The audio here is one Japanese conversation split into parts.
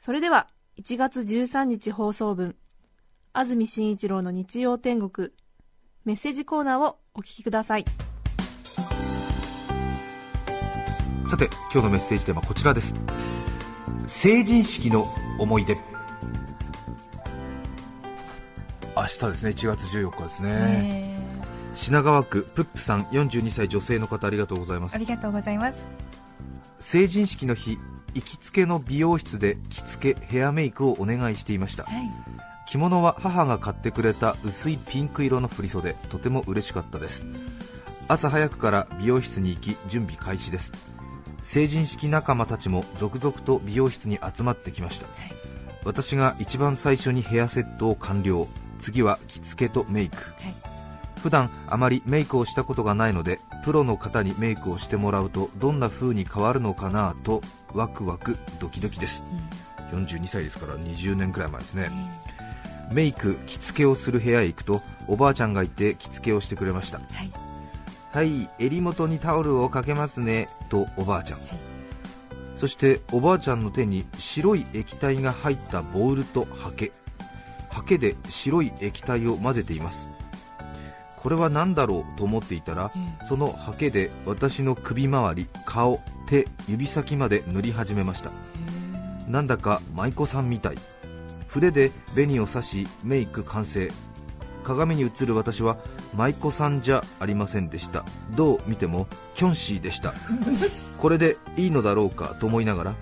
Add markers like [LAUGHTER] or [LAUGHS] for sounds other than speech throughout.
それでは1月13日放送分安住紳一郎の日曜天国メッセージコーナーをお聞きください。さて今日のメッセージテーマはこちらです。成人式の思い出。明日ですね1月14日ですね、品川区プップさん42歳女性の方ありがとうございます。ありがとうございます。成人式の日行きつけの美容室で着付けヘアメイクをお願いしていました。はい。着物は母が買ってくれた薄いピンク色の振袖とても嬉しかったです。朝早くから美容室に行き準備開始です。成人式仲間たちも続々と美容室に集まってきました、私が一番最初にヘアセットを完了。次は着付けとメイク。はい。普段あまりメイクをしたことがないのでプロの方にメイクをしてもらうとどんな風に変わるのかなとワクワクドキドキです、42歳ですから20年くらい前ですね、メイク着付けをする部屋へ行くとおばあちゃんがいて着付けをしてくれました。はい。はい襟元にタオルをかけますねとおばあちゃん、そしておばあちゃんの手に白い液体が入ったボウルとハケハケで白い液体を混ぜていますこれは何だろうと思っていたら、そのハケで私の首周り顔手指先まで塗り始めました。なんだか舞妓さんみたい。筆で紅を刺しメイク完成。鏡に映る私は舞妓さんじゃありませんでした。どう見てもキョンシーでした。[LAUGHS] これでいいのだろうかと思いながら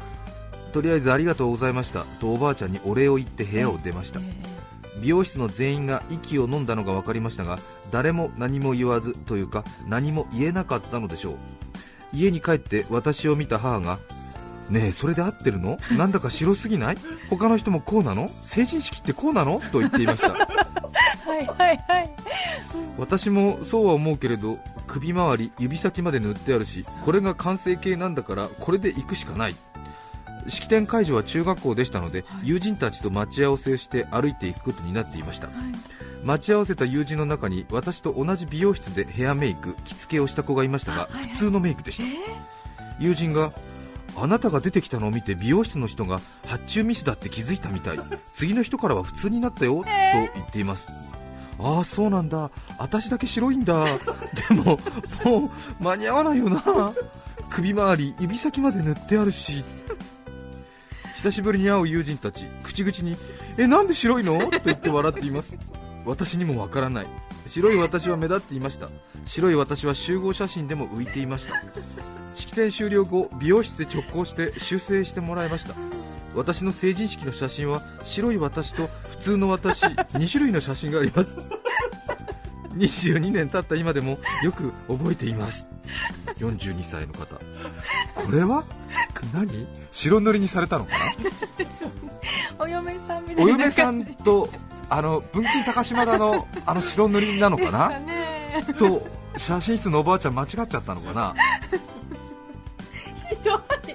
とりあえずありがとうございましたとおばあちゃんにお礼を言って部屋を出ました。美容室の全員が息を飲んだのが分かりましたが誰も何も言わずというか何も言えなかったのでしょう。家に帰って私を見た母がねえそれで合ってるの？[LAUGHS] なんだか白すぎない？他の人もこうなの？成人式ってこうなの？と言っていました。[LAUGHS] はいはいはい。私もそうは思うけれど首周り指先まで塗ってあるしこれが完成形なんだからこれで行くしかない式典会場は中学校でしたので、友人たちと待ち合わせして歩いていくことになっていました、待ち合わせた友人の中に私と同じ美容室でヘアメイク着付けをした子がいましたが普通のメイクでした、友人があなたが出てきたのを見て美容室の人が発注ミスだって気づいたみたい。[LAUGHS] 次の人からは普通になったよ、と言っています。ああそうなんだ。私だけ白いんだ。[LAUGHS] でももう間に合わないよな。首周り指先まで塗ってあるし久しぶりに会う友人たち口々に「えなんで白いの?」と言って笑っています。私にもわからない。白い私は目立っていました。白い私は集合写真でも浮いていました。式典終了後美容室で直行して修正してもらいました。私の成人式の写真は白い私と普通の私2種類の写真があります。22年経った今でもよく覚えています。42歳の方。これは？何？白塗りにされたのかな？[LAUGHS] お嫁さんみたいなお嫁さんとあの文金高島田のあの白塗りなのかな？と写真室のおばあちゃん間違っちゃったのかな？[LAUGHS]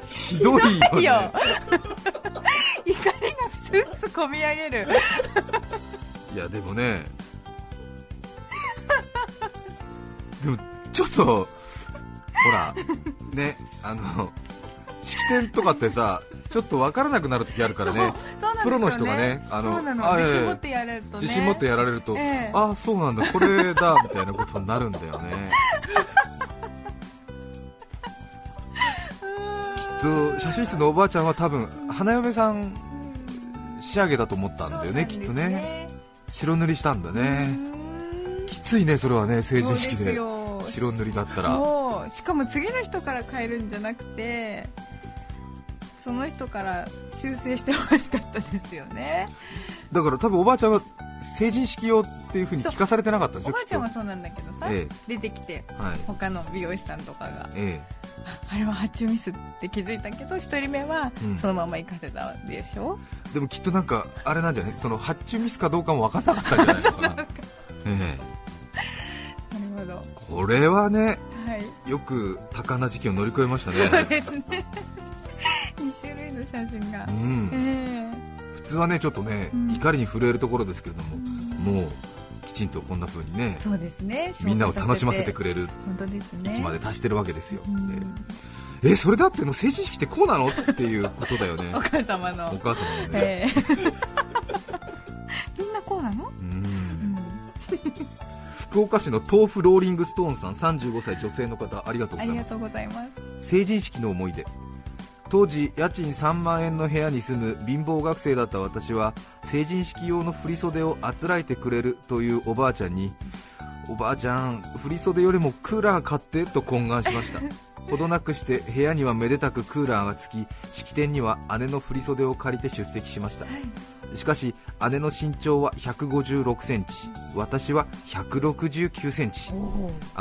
ひどい。よね。いよ。怒りがふつふつこみ上げる。いやでもね。でもちょっとほらねあの式典とかってさちょっと分からなくなる時あるからね。ね。プロの人がねあの自信持ってやれるとね。自信持ってやられると、ええ。ああそうなんだこれだみたいなことになるんだよね。きっと写真室のおばあちゃんは多分花嫁さん仕上げだと思ったんだよねきっとね。白塗りしたんだね。きついねそれはね成人式で。白塗りだったら。しかも次の人から変えるんじゃなくてその人から修正してほしかったですよね。だから多分おばあちゃんは成人式用っていう風に聞かされてなかったおばあちゃんはそうなんだけどさ、え出てきてとはい他の美容師さんとかがえあれは発注ミスって気づいたけど1人目はうん。そのまま行かせたでしょ、でもきっとなんかあれなんじゃない？その発注ミスかどうかも分かんなかったんじゃないのかな。[LAUGHS] えなるほど。えこれはねはい。よく多感な時期を乗り越えましたそうねですね。2種類の写真が。う、ん。え普通はねちょっとね、うん。怒りに震えるところですけれどえも、もうきちんとこんな風にねそうですね。みんなを楽しませてくれれる本当ですね。域まで達してるわけですよ、うん。でえそれだっての成人式ってこうなの？っていうことだよね。[LAUGHS] お母様の。お母様のね、ええ。みんなこうなの、うん。うん。福岡市の豆腐ローリングストーンさん35歳女性の方ありがとうございます。成人式の思い出当時家賃3万円の部屋に住む貧乏学生だった私は成人式用の振袖をあつらえてくれるというおばあちゃんにおばあちゃん振袖よりもクーラー買ってと懇願しました。[LAUGHS] ほどなくして部屋にはめでたくクーラーがつき式典には姉の振袖を借りて出席しましたしかし姉の身長は156センチ私は169センチ。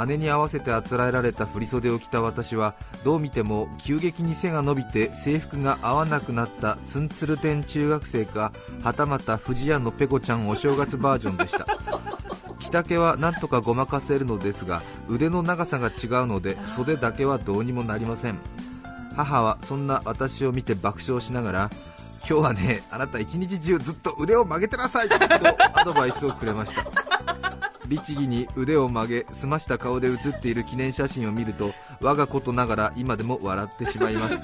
姉に合わせてあつらえられた振袖を着た私はどう見ても急激に背が伸びて制服が合わなくなったツンツルテン中学生かはたまた藤屋のペコちゃんお正月バージョンでした。[LAUGHS] 着丈はなんとかごまかせるのですが腕の長さが違うので袖だけはどうにもなりません。母はそんな私を見て爆笑しながら今日はねあなた一日中ずっと腕を曲げてなさい。とアドバイスをくれました。律儀に腕を曲げ澄ました顔で写っている記念写真を見ると我がことながら今でも笑ってしまいます。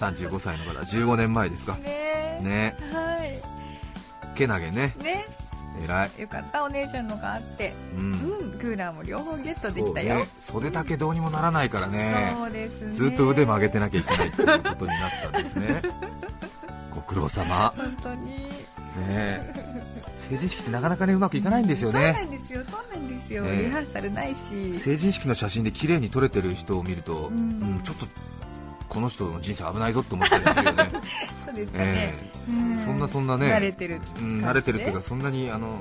35歳の方15年前ですか。ねえ。ね。はけなげね。いね。偉い。よかったお姉ちゃんのがあって。ううんんクーラーも両方ゲットできたよ。ね。袖だけどうにもならないからね。そうですね。ずっと腕曲げてなきゃいけないということになったんですね。ご苦労様。本当に。ね成人式ってなかなかねうまくいかないんですよそうなねんですよ。そうなんですよ、ねリハーサルないし。成人式の写真で綺麗に撮れてる人を見ると、うん。うんちょっとこの人の人生危ないぞって思ったりするよね、[LAUGHS] そうですかね、えうん。そんなそんなね慣れてるえうん、慣れてるっていうかそんなにあの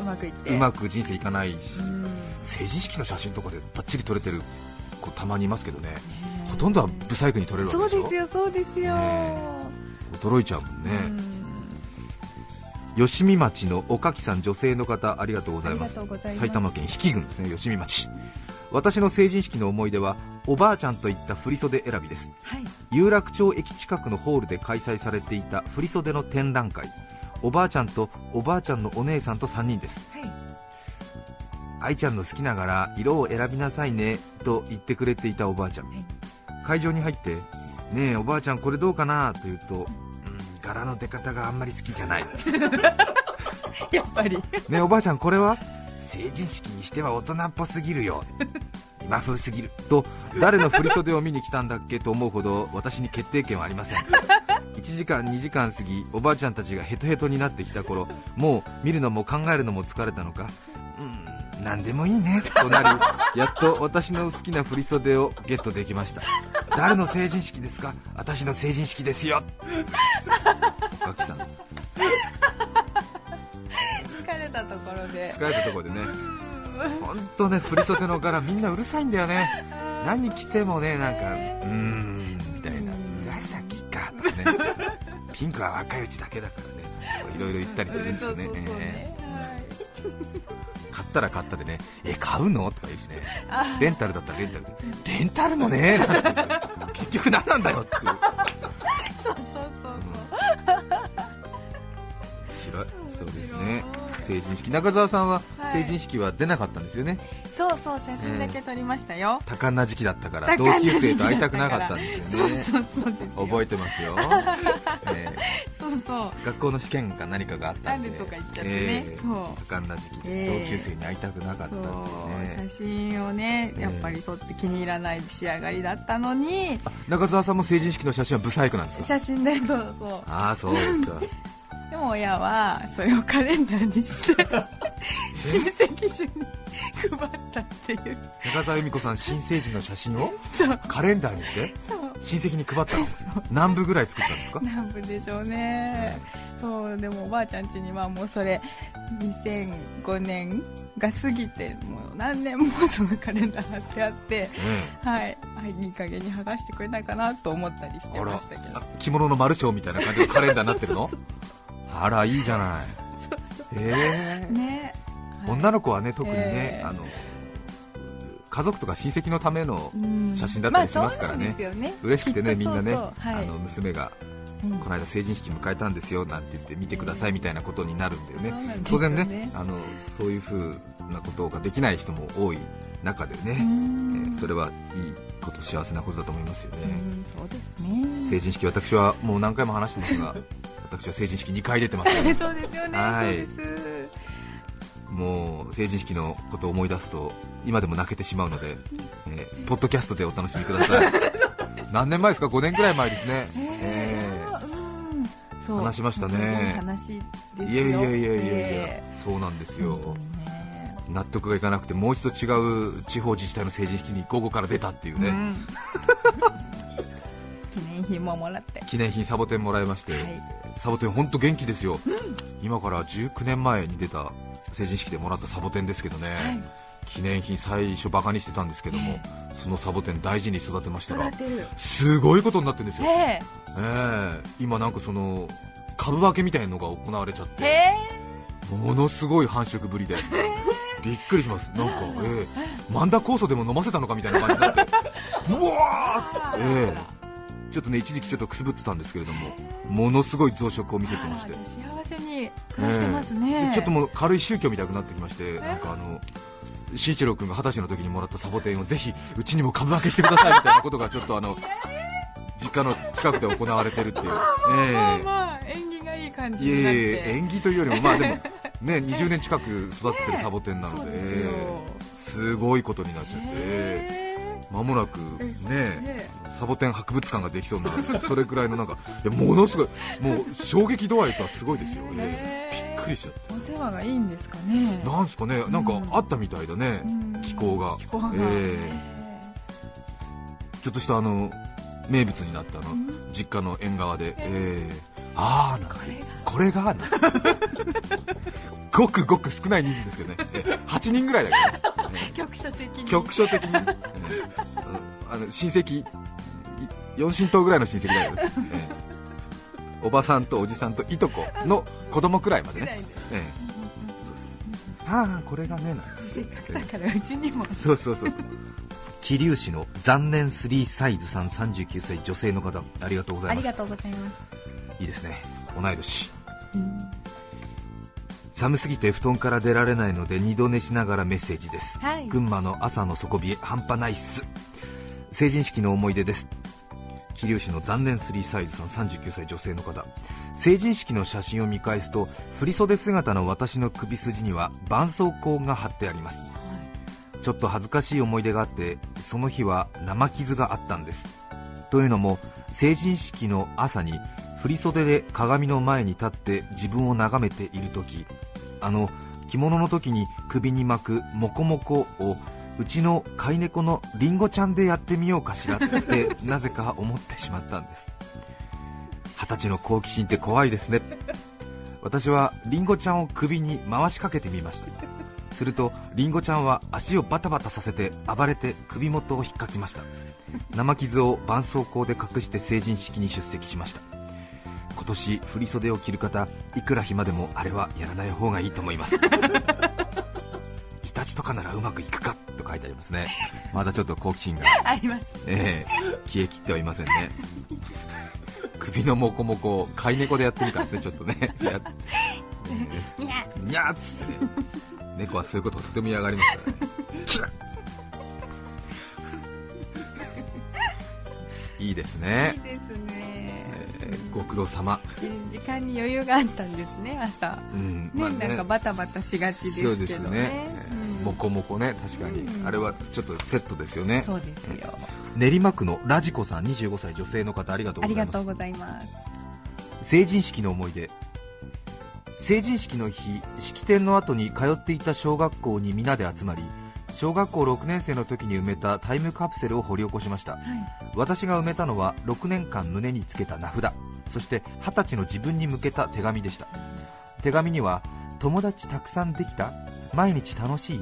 うまくいって。うまく人生いかないし、うん。成人式の写真とかでバッチリ撮れてる子たまにいますけどね。ほとんどはブサイクに撮れるわけでしょ。そうですよそうですよ、ね驚いちゃうもんね、うん。吉見町のおかきさん女性の方ありがとうございます。埼玉県比企郡ですね吉見町。私の成人式の思い出はおばあちゃんといった振袖選びです。はい。有楽町駅近くのホールで開催されていた振袖の展覧会。おばあちゃんとおばあちゃんのお姉さんと3人です。はい。愛ちゃんの好きな柄色を選びなさいねと言ってくれていたおばあちゃん、はい。会場に入ってねえおばあちゃんこれどうかなと言うと、うん、柄の出方があんまり好きじゃない。[LAUGHS] やっぱり。ねえおばあちゃんこれは？成人式にしては大人っぽすぎるよ。今風すぎる。と誰の振袖を見に来たんだっけと思うほど私に決定権はありません。1時間2時間過ぎおばあちゃんたちがヘトヘトになってきた頃もう見るのも考えるのも疲れたのかうん何でもいいねとなりやっと私の好きな振袖をゲットできました誰の成人式ですか？私の成人式ですよ。ガキさん。疲れたところで。疲れたところでね。うん。本当ね振り袖の柄みんなうるさいんだよね。何着てもねなんかうーんみたいな。紫かとかね。ピンクは若いうちだけだからね。いろいろ言ったりするんですよね買ったら買ったでねえ買うの？とか言うしねあレンタルだったらレンタルでレンタルもねなんて結局何なんだよっていう。そうそうそう面白い。そうですね。成人式。中澤さんははい。成人式は出なかったんですよね、そうそうそう写真だけ撮りましたよ、多感な時期だったから同級生と会いたくなかったんですよそうねそうそうですよ。覚えてますよ、[LAUGHS] えそうそう。ー学校の試験か何かがあったんであるとか言っちゃってね。えーそう。多感な時期。でえ。ー同級生に会いたくなかったってそう。いうね写真をねええ。やっぱり撮って気に入らない仕上がりだったのに。あ中澤さんも成人式の写真はブサイクなんですか？写真でそうそう。ああそうですか。[LAUGHS] でも親はそれをカレンダーにして親戚中に配ったっていう。中澤由美子さん新成人の写真をカレンダーにして親戚に配ったの何部ぐらい作ったんですか？何部でしょうね。そうでもおばあちゃん家にはもうそれ2005年が過ぎてもう何年もそのカレンダー貼ってあってねはい。はいいい加減に剥がしてくれないかなと思ったりしてましたけど。あ着物のマルショーみたいな感じのカレンダーになってるの？あらいいじゃないええね、はい。女の子はね特にね、ええあの家族とか親戚のためのうん。写真だったりしますからね。うなんですよね。嬉しくてねみんなね、はい。あの娘がうん。この間成人式迎えたんですよなんて言って見てくださいみたいなことになるんだよね、当然ねあのそういうふうなことができない人も多い中でね、うえんーそれはいいこと幸せなことだと思いますよね、うんそうですね。成人式私はもう何回も話してますが [LAUGHS] 私は成人式2回出てます。よ [LAUGHS] そうですよね、はい。もう成人式のことを思い出すと今でも泣けてしまうので、えーポッドキャストでお楽しみください。[LAUGHS] 何年前ですか？5年ぐらい前ですね、え。えー。うん。話しましたね。いやいやいやいやいや、えそうなんですーよ、ね。納得がいかなくてもう一度違う地方自治体の成人式に午後から出たっていうね、うん。記念品ももらって。記念品サボテンもらいまして、はい。サボテン本当元気ですよ、今から19年前に出た成人式でもらったサボテンですけどね、はい。記念品最初バカにしてたんですけども、そのサボテン大事に育てましたらすごいことになってるんですよ、ええ。え今なんかその株分けみたいなのが行われちゃっー、てえ。ものすごい繁殖ぶりで、びっくりします。なんか、ええ。マンダ酵素でも飲ませたのかみたいな感じになって。[LAUGHS] うわーええちょっとね一時期ちょっとくすぶってたんですけれどもものすごい増殖を見せてまして。幸せに暮らしてますね、でちょっともう軽い宗教みたいになってきまして、なんかあの慎一郎君が二十歳の時にもらったサボテンをぜひうちにも株分けしてくださいみたいなことがちょっとあの実家の近くで行われてるっていう、まあえまあ縁起がいい感じになって。縁起というよりも、まあでもね、[LAUGHS] 20年近く育ててるサボテンなので、すごいことになっちゃって、えまもなくーね、ねサボテン博物館ができそうな、それくらいのなんか、いやものすごい、もう衝撃度合いとはすごいですよ、え。ーびっくりしちゃって。お世話がいいんですかね。なんすかね、なんかあったみたいだね、うん。気候が、気候が、えちょっとしたあの名物になったあの、うん。実家の縁側で、えーああ、なんかこれが。これが、[LAUGHS] ごくごく少ない人数ですけどね、えー8人ぐらいだけどね、え局所的に。ー局所的に、え [LAUGHS] ーあの親戚、い4親等ぐらいの親戚だけど、[LAUGHS] え。ーおばさんとおじさんといとこの子供くらいまでね、ああ、これがね、なんつってせっかくだからうちにも。そうそうそうそう。桐生市の残念3サイズさん39歳女性の方ありがとうございます。ありがとうございます。いいですね。同い年。うん寒すぎて布団から出られないので二度寝しながらメッセージです、はい。群馬の朝の底冷え半端ないっす。成人式の思い出です。桐生市の残念3サイズさん39歳女性の方。成人式の写真を見返すと振袖姿の私の首筋には絆創膏が貼ってあります。ちょっと恥ずかしい思い出があってその日は生傷があったんです。というのも成人式の朝に振袖で鏡の前に立って自分を眺めている時あの着物の時に首に巻くモコモコをうちの飼い猫のリンゴちゃんでやってみようかしらって [LAUGHS] なぜか思ってしまったんです。二十歳の好奇心って怖いですね。私はリンゴちゃんを首に回しかけてみました。するとリンゴちゃんは足をバタバタさせて暴れて首元を引っかきました。生傷を絆創膏で隠して成人式に出席しました今年振袖を着る方いくら暇でもあれはやらない方がいいと思います。イタチとかならうまくいくか？と書いてありますね。まだちょっと好奇心が。あります。ええ。消えきってはいませんね。首のモコモコを飼い猫でやってみたんですねちょっとね。にゃえにゃーっつって。ね猫はそういうことをとても嫌がりますからね。キラッ。いいですね。いいですね。えーご苦労様。時間に余裕があったんですね朝。うんね、まあなんかバタバタしがちですけそうどねですね、うん。モコモコね確かに、うん。あれはちょっとセットですよね。そうですよ。練馬区のラジコさん25歳女性の方ありがとうございます。ありがとうございます成人式の思い出。成人式の日式典の後に通っていた小学校に皆で集まり小学校6年生の時に埋めたタイムカプセルを掘り起こしました。私が埋めたのは6年間胸につけた名札そして20歳の自分に向けた手紙でした。手紙には友達たくさんできた毎日楽しい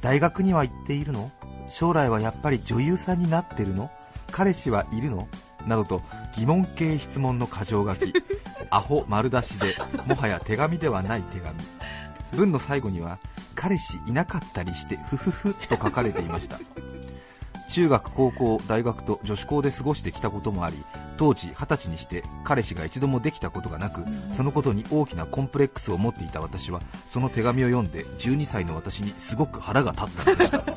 大学には行っているの将来はやっぱり女優さんになってるの彼氏はいるのなどと疑問系質問の箇条書き [LAUGHS] アホ丸出しでもはや手紙ではない手紙。文の最後には彼氏いなかったりしてふふふと書かれていました中学高校大学と女子校で過ごしてきたこともあり当時20歳にして彼氏が一度もできたことがなくそのことに大きなコンプレックスを持っていた私はその手紙を読んで12歳の私にすごく腹が立ったのでした。[LAUGHS]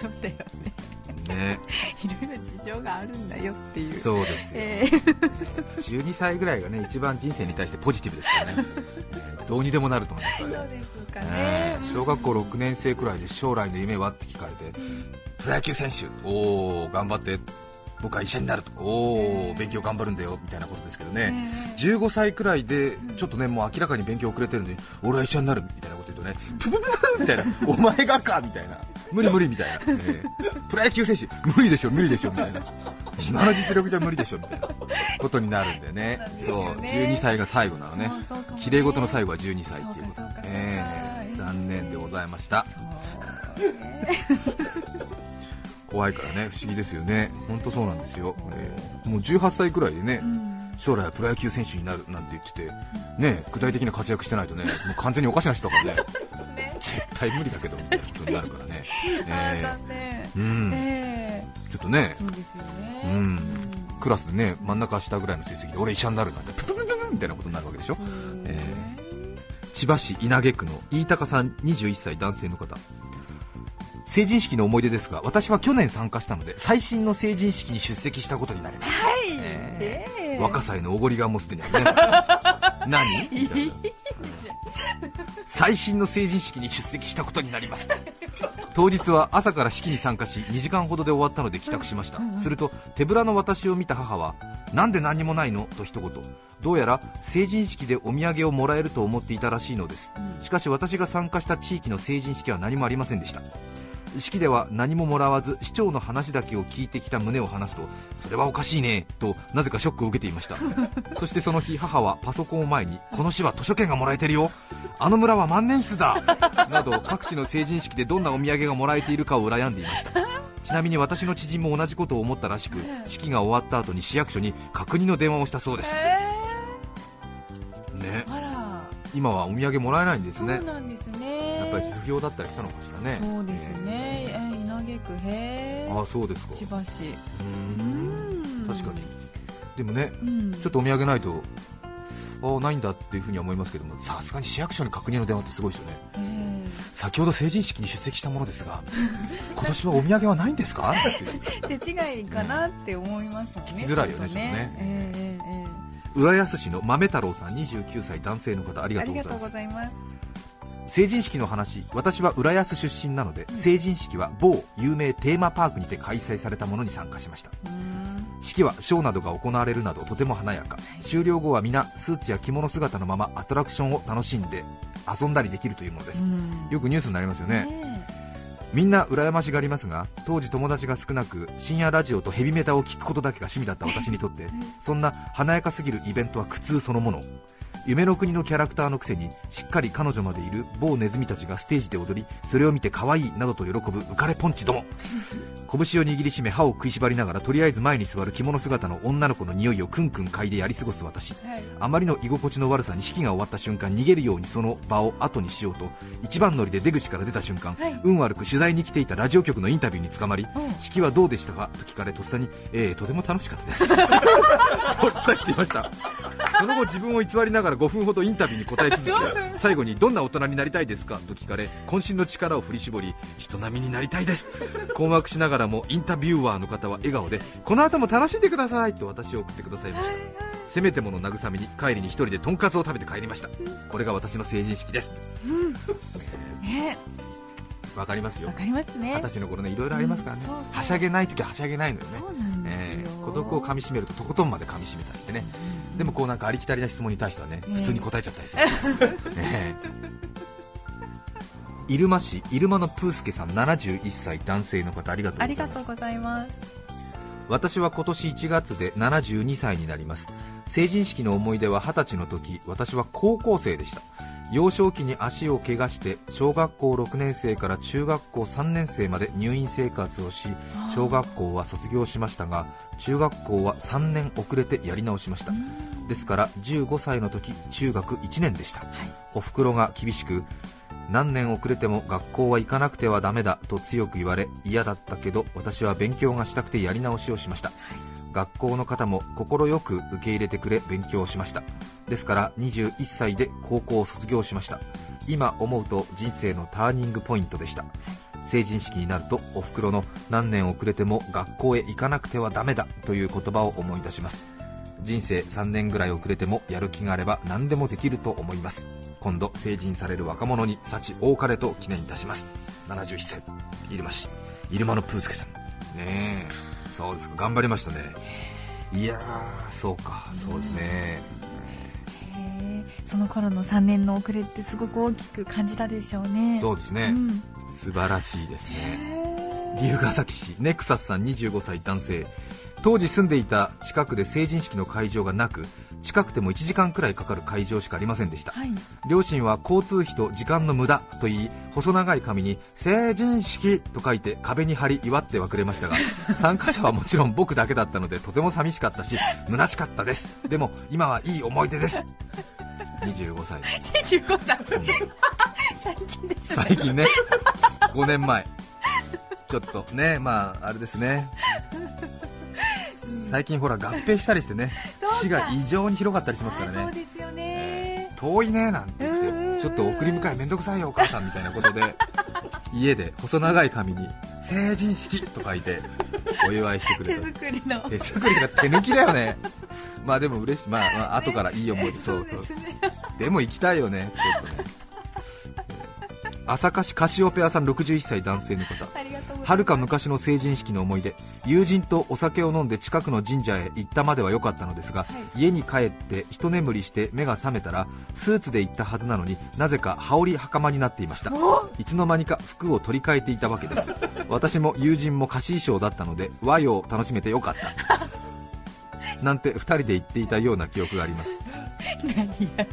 そうだよねね。いろいろ事情があるんだよっていう。そうですよ、えー。12歳ぐらいがね一番人生に対してポジティブですからね。[LAUGHS] どうにでもなると思いますからねそうですかね。ね小学校6年生くらいで将来の夢はって聞かれてプロ野球選手おお頑張って僕は医者になるとおお勉強頑張るんだよみたいなことですけどね。15歳くらいでちょっとねもう明らかに勉強遅れてるのに俺は医者になるみたいなこと言うとねププププみたいな。お前がかみたいな無理無理みたいな、ええ。プロ野球選手無理でしょ無理でしょみたいな。今の実力じゃ無理でしょみたいなことになるんだよね。そう12歳が最後なのね。そうそうかもね。綺麗事の最後は12歳っていうこと。そうかそうかええそうか。残念でございました。怖いからね不思議ですよね。本当そうなんですよ、ええ。もう18歳くらいでね、将来はプロ野球選手になるなんて言っててね具体的な活躍してないとね [LAUGHS] もう完全におかしな人だからね。絶対無理だけどみたいなことになるからね、え。えうん。え。ちょっとね。うですよね。うん。クラスでね真ん中下ぐらいの成績で俺医者になるなんてプププププみたいなことになるわけでしょ、え千葉市稲毛区の飯高さん21歳男性の方。成人式の思い出ですが私は去年参加したので最新の成人式に出席したことになります、はい。ええ。ー若さへのおごりがもうすでにあるね。[LAUGHS] 何？みたいな最新の成人式に出席したことになります。当日は朝から式に参加し2時間ほどで終わったので帰宅しました、すると手ぶらの私を見た母はなんで何もないの？と一言。どうやら成人式でお土産をもらえると思っていたらしいのです、しかし私が参加した地域の成人式は何もありませんでした式では何ももらわず市長の話だけを聞いてきた旨を話すとそれはおかしいねとなぜかショックを受けていました。[LAUGHS] そしてその日母はパソコンを前にこの市は図書券がもらえてるよ。あの村は万年筆だなど各地の成人式でどんなお土産がもらえているかを羨んでいました。ちなみに私の知人も同じことを思ったらしく式が終わった後に市役所に確認の電話をしたそうです。ね。今はお土産もらえないんですそうねなんですねぱり不評だったりしたのかしらね。そうですね。えー。稲毛区へー。ああそうですか。千葉市。うーん。確かに。でもねうん。ちょっとお土産ないとああないんだっていうふうには思いますけどもさすがに市役所に確認の電話ってすごいですよね。えー。先ほど成人式に出席したものですが [LAUGHS] 今年はお土産はないんですか？[LAUGHS] 手違いかなって思いますよね聞きづらいよねちょっとちょっとね。えーえーえ浦安市の豆太郎さん29歳男性の方ありががとうございます。とうございます成人式の話私は浦安出身なので成人式は某有名テーマパークにて開催されたものに参加しました。式はショーなどが行われるなどとても華やか。終了後は皆スーツや着物姿のままアトラクションを楽しんで遊んだりできるというものです。うん。よくニュースになりますよね。ねみんな羨ましがりますが当時友達が少なく深夜ラジオとヘビメタを聞くことだけが趣味だった私にとってそんな華やかすぎるイベントは苦痛そのもの夢の国のキャラクターのくせにしっかり彼女までいる某ネズミたちがステージで踊りそれを見て可愛いなどと喜ぶ浮かれポンチども。拳を握りしめ歯を食いしばりながらとりあえず前に座る着物姿の女の子の匂いをクンクン嗅いでやり過ごす私。はい。あまりの居心地の悪さに式が終わった瞬間逃げるようにその場を後にしようと一番乗りで出口から出た瞬間、はい。運悪く取材に来ていたラジオ局のインタビューに捕まり、うん式はどうでしたか？と聞かれとっさに、えー、とても楽しかったですと伝えていましたその後自分を偽りながら5分ほどインタビューに答え続け [LAUGHS] 最後にどんな大人になりたいですか？と聞かれ渾身の力を振り絞り人並みになりたいです困惑しながらもインタビュアーの方は笑顔でこの後も楽しんでくださいと私を送ってくださいました。せめてもの慰めに帰りに一人でとんかつを食べて帰りました。これが私の成人式です。ね。わかりますよ。わかりますね。二十歳の頃ねいろいろありますからね。うんはしゃげない時ははしゃげないのよね。そえー孤独をかみしめるととことんまでかみしめたりしてね。でもこうなんかありきたりな質問に対してはねええ。普通に答えちゃったりする、[LAUGHS] ねえ入間市入間のプースケさん71歳男性の方ありがとうございます。ありがとうございます。私は今年1月で72歳になります。成人式の思い出は20歳の時私は高校生でした。幼少期に足を怪我して小学校6年生から中学校3年生まで入院生活をし小学校は卒業しましたが中学校は3年遅れてやり直しました。ですから15歳の時中学1年でした、おふくろが厳しく何年遅れても学校は行かなくてはダメだと強く言われ嫌だったけど私は勉強がしたくてやり直しをしました、学校の方も快く受け入れてくれ勉強しました。ですから21歳で高校を卒業しました。今思うと人生のターニングポイントでした。成人式になるとおふくろの何年遅れても学校へ行かなくてはダメだという言葉を思い出します人生3年ぐらい遅れてもやる気があれば何でもできると思います。今度成人される若者に幸多かれと記念いたします。71歳。入間市入間のプースケさん。ねえ。そうですか。頑張りましたね。いやーそうか。そうですね。その頃の3年の遅れってすごく大きく感じたでしょうね。そうですね、ん。素晴らしいですね。龍ヶ崎市。ネクサスさん25歳。男性当時住んでいた近くで成人式の会場がなく近くても1時間くらいかかる会場しかありませんでした、はい。両親は交通費と時間の無駄と言い細長い紙に成人式と書いて壁に貼り祝ってはくれましたが [LAUGHS] 参加者はもちろん僕だけだったのでとても寂しかったし虚しかったです。でも今はいい思い出です。25歳。25歳。最近ですね。最近ね。5年前。ちょっとねまああれですね最近ほら合併したりしてね [LAUGHS] 市が異常に広がったりしますからね。遠いねなんて言ってちょっと送り迎えめんどくさいよお母さんみたいなことで [LAUGHS] 家で細長い紙に成人式と書いてお祝いしてくれ手た作りの。手作りが手抜きだよね。まあでも嬉しい。まあ、まあ、後からいい思い出。[LAUGHS] そうそうでも行きたいよねちょっとね。朝霞市カシオペアさん61歳男性の方はるか昔の成人式の思い出。友人とお酒を飲んで近くの神社へ行ったまでは良かったのですが、は家に帰って一眠りして目が覚めたらスーツで行ったはずなのになぜか羽織袴になっていました。いつの間にか服を取り替えていたわけです。[LAUGHS] 私も友人も貸し衣装だったので和洋を楽しめてよかった。[LAUGHS] なんて2人で言っていたような記憶があります。何や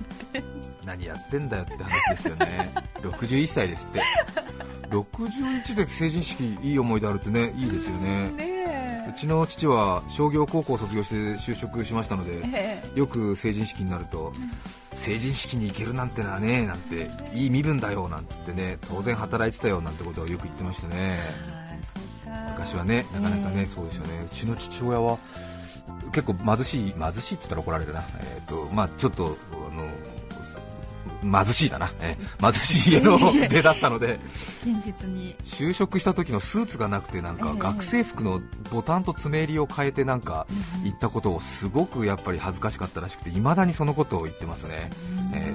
何やってんだよって話ですよね。[LAUGHS] 61歳ですって61で成人式いい思い出あるってねいいですよね。ねうちの父は商業高校を卒業して就職しましたのでええ。よく成人式になると成人式に行けるなんてのはねなんていい身分だよなんつってね当然働いてたよなんてことをよく言ってましたね。昔はねなかなかね、ええ。そうですよね。うちの父親は結構貧しい貧しいって言ったら怒られるな。えっ、とまあちょっと貧しいだな、ええ。貧しい家の出だったので。現実に。就職した時のスーツがなくてなんかええ。学生服のボタンと爪襟を変えてなんか言ったことをすごくやっぱり恥ずかしかったらしくていまだにそのことを言ってますね。え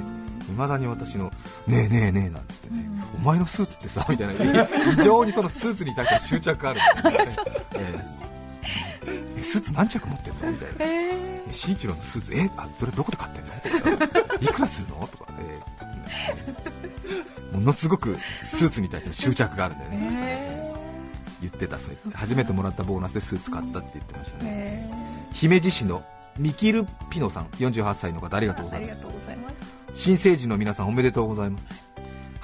いまだに私のねえねえねえなんつってねお前のスーツってさみたいな。異常にそのスーツに対して執着があるんだよね、[LAUGHS] えええスーツ何着持ってんの？みたいな。ええ新一郎のスーツえあそれどこで買ってんの？と [LAUGHS] かいくらするの？とか、ええものすごくスーツに対しての執着があるんだよえねえ言ってたそう言って初めてもらったボーナスでスーツ買ったって言ってましたね。え姫路市のミキルピノさん48歳の方ありがとうございます。ありがとうございます。新成人の皆さんおめでとうございます。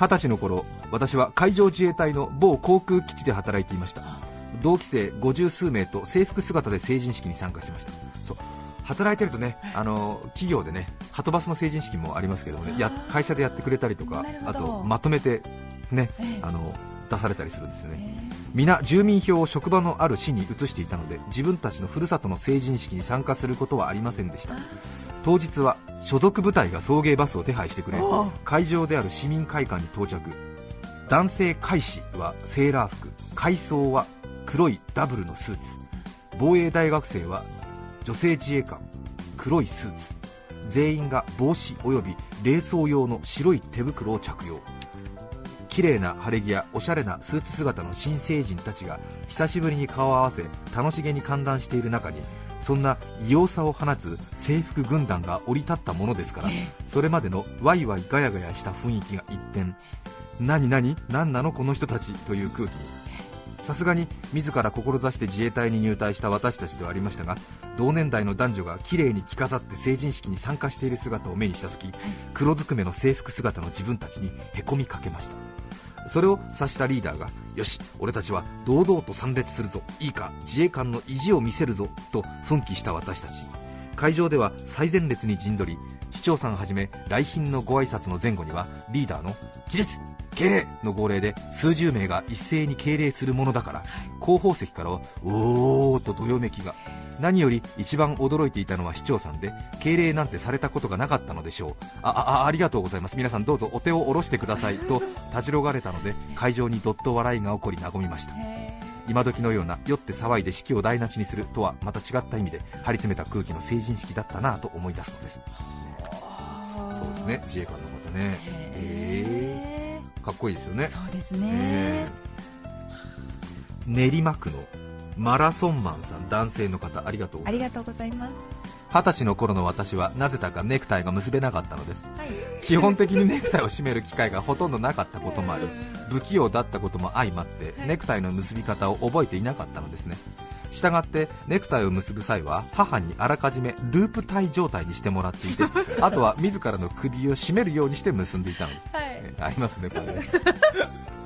二十歳の頃私は海上自衛隊の某航空基地で働いていました同期生50数名と制服姿で成人式に参加しました。そう。働いてるとねあの企業でねはとバスの成人式もありますけどもねや会社でやってくれたりとかあとまとめてねええ。あの出されたりするんですよね。え皆住民票を職場のある市に移していたので自分たちのふるさとの成人式に参加することはありませんでした。当日は所属部隊が送迎バスを手配してくれ会場である市民会館に到着。男性海士はセーラー服。海曹は黒いダブルのスーツ。防衛大学生は女性自衛官黒いスーツ。全員が帽子および冷蔵用の白い手袋を着用。綺麗な晴れ着やおしゃれなスーツ姿の新成人たちが久しぶりに顔を合わせ楽しげに歓談している中にそんな異様さを放つ制服軍団が降り立ったものですからそれまでのワイワイガヤガヤした雰囲気が一転何何何なのこの人たちという空気にさすがに自ら志して自衛隊に入隊した私たちではありましたが同年代の男女が綺麗に着飾って成人式に参加している姿を目にした時、黒ずくめの制服姿の自分たちにへこみかけました。それを察したリーダーがよし俺たちは堂々と参列するぞいいか自衛官の意地を見せるぞと奮起した私たち。会場では最前列に陣取り市長さんはじめ来賓のご挨拶の前後にはリーダーの起立敬礼の号令で数十名が一斉に敬礼するものだから、後方席からはおーっとどよめきが。何より一番驚いていたのは市長さんで敬礼なんてされたことがなかったのでしょう。あああありがとうございます。皆さんどうぞお手を下ろしてください。[LAUGHS] とたじろがれたので会場にどっと笑いが起こり和みました。今時のような酔って騒いで式を台無しにするとはまた違った意味で張り詰めた空気の成人式だったなぁと思い出すのです。そうですね。自衛官の方ね。えー、かっこいいですよね。そうですえねー。練馬区のマラソンマンさん男性の方ありがとうございます。ありがとうございます。二十歳の頃の私はなぜだかネクタイが結べなかったのです。はい。基本的にネクタイを締める機会がほとんどなかったこともあり不器用だったことも相まってネクタイの結び方を覚えていなかったのですねしたがってネクタイを結ぶ際は母にあらかじめループタイ状態にしてもらっていて [LAUGHS] あとは自らの首を絞めるようにして結んでいたのです、はい。えありますねこれ。ね [LAUGHS]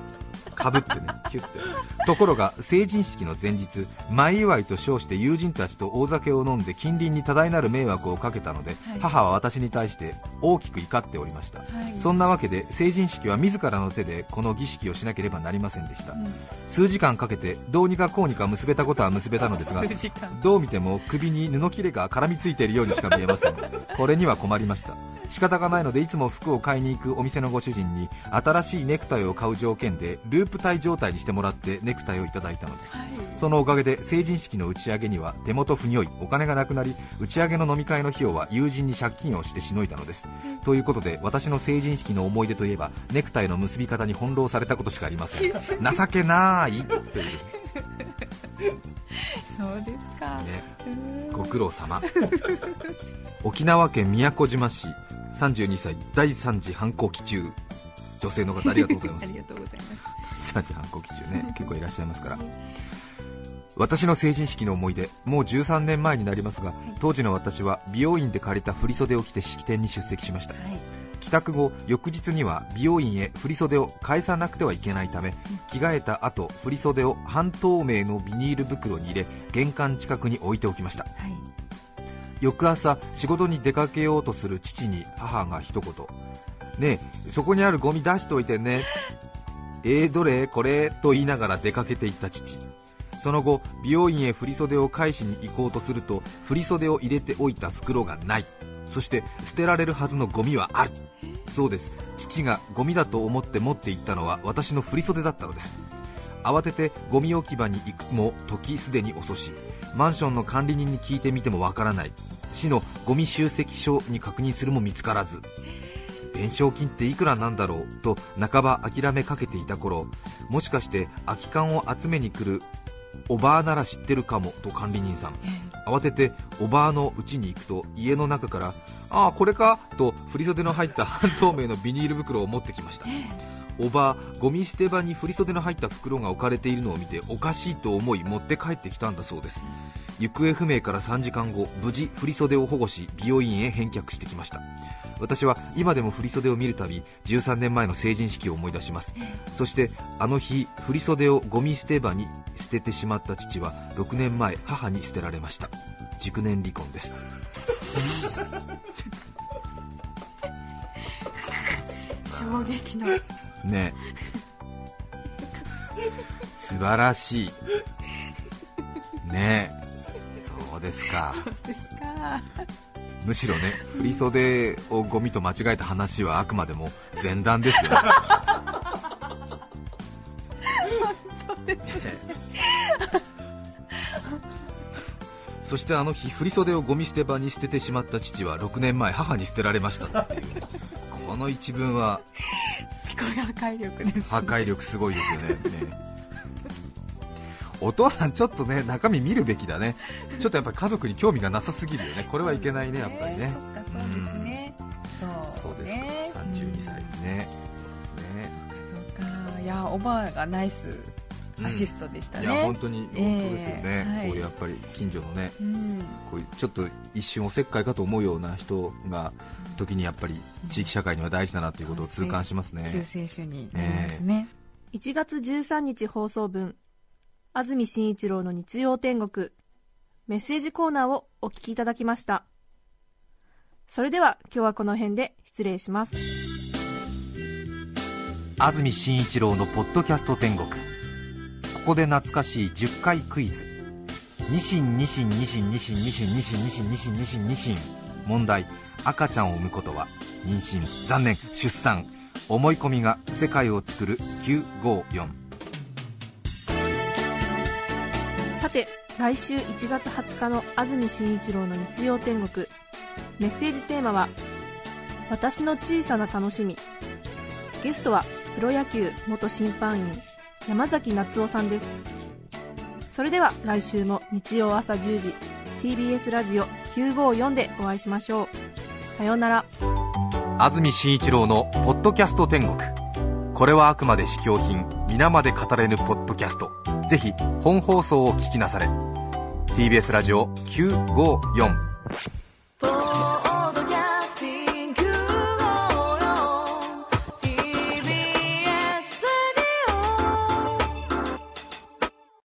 かぶってねキュッて。ところが成人式の前日前祝いと称して友人たちと大酒を飲んで近隣に多大なる迷惑をかけたので、はい。母は私に対して大きく怒っておりました、はい。そんなわけで成人式は自らの手でこの儀式をしなければなりませんでした、うん。数時間かけてどうにかこうにか結べたことは結べたのですが [LAUGHS] どう見ても首に布切れが絡みついているようにしか見えませんこれには困りました仕方がないのでいつも服を買いに行くお店のご主人に新しいネクタイを買う条件でループタイ状態にしてもらってネクタイをいただいたのです。そのおかげで成人式の打ち上げには手元不如意お金がなくなり打ち上げの飲み会の費用は友人に借金をしてしのいだのです。ということで私の成人式の思い出といえばネクタイの結び方に翻弄されたことしかありません。[LAUGHS] 情けないという [LAUGHS] そうですか、ね。うん。ご苦労様。沖縄県宮古島市32歳第3次反抗期中。女性の方ありがとうございま [LAUGHS] あすりがとうございます。3次反抗期中ね。[LAUGHS] 結構いらっしゃいますから。私の成人式の思い出もう13年前になりますが当時の私は美容院で借りた振袖を着て式典に出席しました。はい帰宅後翌日には美容院へ振袖を返さなくてはいけないため着替えた後振袖を半透明のビニール袋に入れ玄関近くに置いておきました。はい翌朝仕事に出かけようとする父に母が一言ねえそこにあるゴミ出しておいてね。えー、どれ？これ？と言いながら出かけていった父。その後美容院へ振袖を返しに行こうとすると振袖を入れておいた袋がない。そして捨てられるはずのゴミはある。そうです。父がゴミだと思って持って行ったのは私の振り袖だったのです。慌ててゴミ置き場に行くも時すでに遅しマンションの管理人に聞いてみてもわからない。市のゴミ集積所に確認するも見つからず。弁償金っていくらなんだろうと半ば諦めかけていた頃もしかして空き缶を集めに来るおばあなら知ってるかもと管理人さん。慌てておばあの家に行くと家の中からああこれかと振り袖の入った半透明のビニール袋を持ってきました。おばあゴミ捨て場に振袖の入った袋が置かれているのを見ておかしいと思い持って帰ってきたんだそうです。行方不明から3時間後無事振袖を保護し美容院へ返却してきました。私は今でも振袖を見るたび13年前の成人式を思い出します。そしてあの日振袖をゴミ捨て場に捨ててしまった父は6年前母に捨てられました。熟年離婚です。[LAUGHS] 衝撃のね。素晴らしい。ね。そうですか。むしろね振袖をゴミと間違えた話はあくまでも前段ですよね。そしてあの日振袖をゴミ捨て場に捨ててしまった父は6年前母に捨てられましたっていうね。この一文はすごい破壊力です、ね、破壊力すごいですよね。ね。お父さんちょっとね中身見るべきだね。ちょっとやっぱり家族に興味がなさすぎるよね。これはいけないねやっぱりね。そうですね。そうです。かね。32歳にねそうですねいやおばあがナイスアシストでしたいね、や本当に本当ですよね、えーはい。こういうやっぱり近所のねうん。こういうちょっと一瞬おせっかいかと思うような人が時にやっぱり地域社会には大事だなということを痛感しますね、救世主になりますね、1月13日放送分安住紳一郎の日曜天国メッセージコーナーをお聞きいただきました。それでは今日はこの辺で失礼します。安住紳一郎のポッドキャスト天国ここで懐かしい10回クイズ。ニシンニシンニシンニシンニシンニシンニシンニシンニシン。ニシン問題。赤ちゃんを産むことは妊娠。残念。出産。思い込みが世界を作る954さて来週1月20日の安住紳一郎の日曜天国。メッセージテーマは「私の小さな楽しみ」ゲストはプロ野球元審判員山崎夏夫さんです。それでは来週の日曜朝10時 TBS ラジオ954でお会いしましょう。さようなら。安住紳一郎のポッドキャスト天国。これはあくまで試供品皆まで語れぬポッドキャスト。ぜひ本放送を聞きなされ。TBS ラジオ954